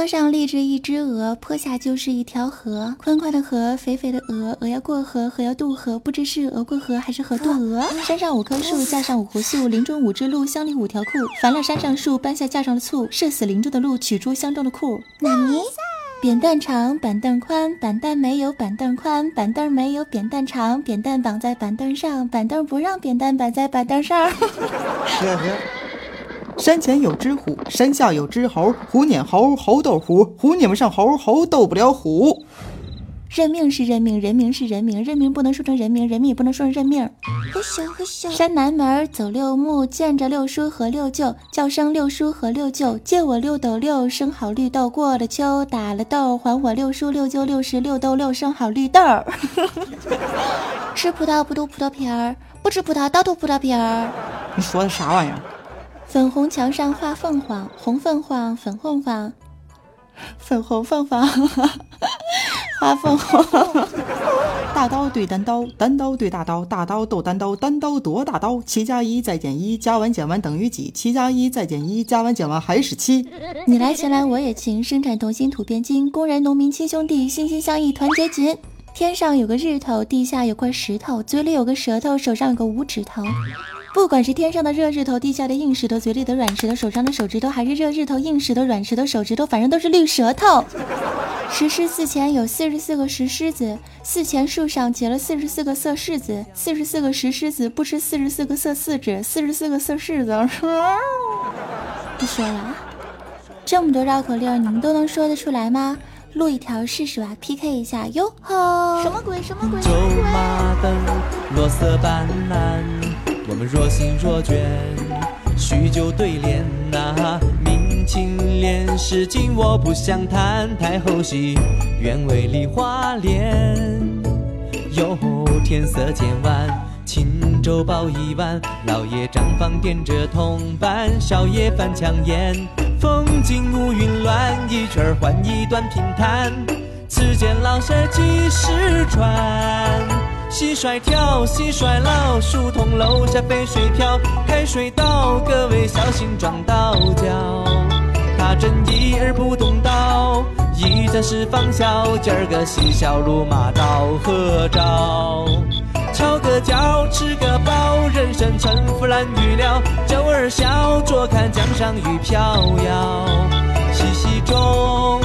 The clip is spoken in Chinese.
坡上立着一只鹅，坡下就是一条河，宽宽的河，肥肥的鹅，鹅要过河，河要渡河，不知是鹅过河还是河渡鹅。山上五棵树，架上五壶醋，林中五只鹿，乡里五条裤。烦了山上树，搬下架上的醋，射死林中的鹿，取出乡中的裤。纳尼？扁担长，板凳宽，板凳没有板凳宽，板凳没有扁担长，扁担绑在板凳上，板凳不让扁担绑在板凳上。山前有只虎，山下有只猴，虎撵猴，猴斗虎，虎撵不上猴，猴斗不了虎。认命是认命，人名是人名，人名不能说成人名，人名也不能说成认命。呵咻呵咻。山南门走六木，见着六叔和六舅，叫声六叔和六舅，借我六斗六，生好绿豆。过了秋，打了豆，还我六叔六舅六十六豆六，生好绿豆。吃葡萄不吐葡萄皮儿，不吃葡萄倒吐葡萄皮儿。你说的啥玩意儿？粉红墙上画凤凰，红凤凰，粉凤凰，粉红凤凰，画凤凰。大刀对单刀，单刀对大刀，大刀斗单刀，单刀夺大刀。七加一再减一，加完减完等于几？七加一再减一，加完减完还是七。你来钱来我也勤，生产同心土变金，工人农民亲兄弟，心心相印团结紧。天上有个日头，地下有块石头，嘴里有个舌头，手上有个五指头。不管是天上的热日头，地下的硬石头，嘴里的软石头，手上的手指头，还是热日头、硬石头、软石头、手指头，反正都是绿舌头。石狮寺前有四十四个石狮子，寺前树上结了四十四个色柿子，四十四个石狮子不吃四十四个色柿子，四十四个色柿子。不说了，这么多绕口令，你们都能说得出来吗？录一条试试吧，PK 一下哟吼！什么鬼？什么鬼？走马灯，落色斑斓。我若心若倦，叙旧对联呐。明清莲诗今我不想谈，太后戏愿为梨花恋。有天色渐晚，轻舟抱一碗，老爷账房点着铜板，少爷翻墙烟。风景乌云乱，一曲儿换一段评弹。此间老舍几时传？蟋蟀跳，蟋蟀老，树洞楼下飞水漂。开水倒，各位小心撞到脚。他真一儿不动刀，一战是方笑，今儿个嬉笑怒骂到合照？敲个脚，吃个饱，人生沉浮难预料。酒儿笑，坐看江上雨飘摇。嬉戏中。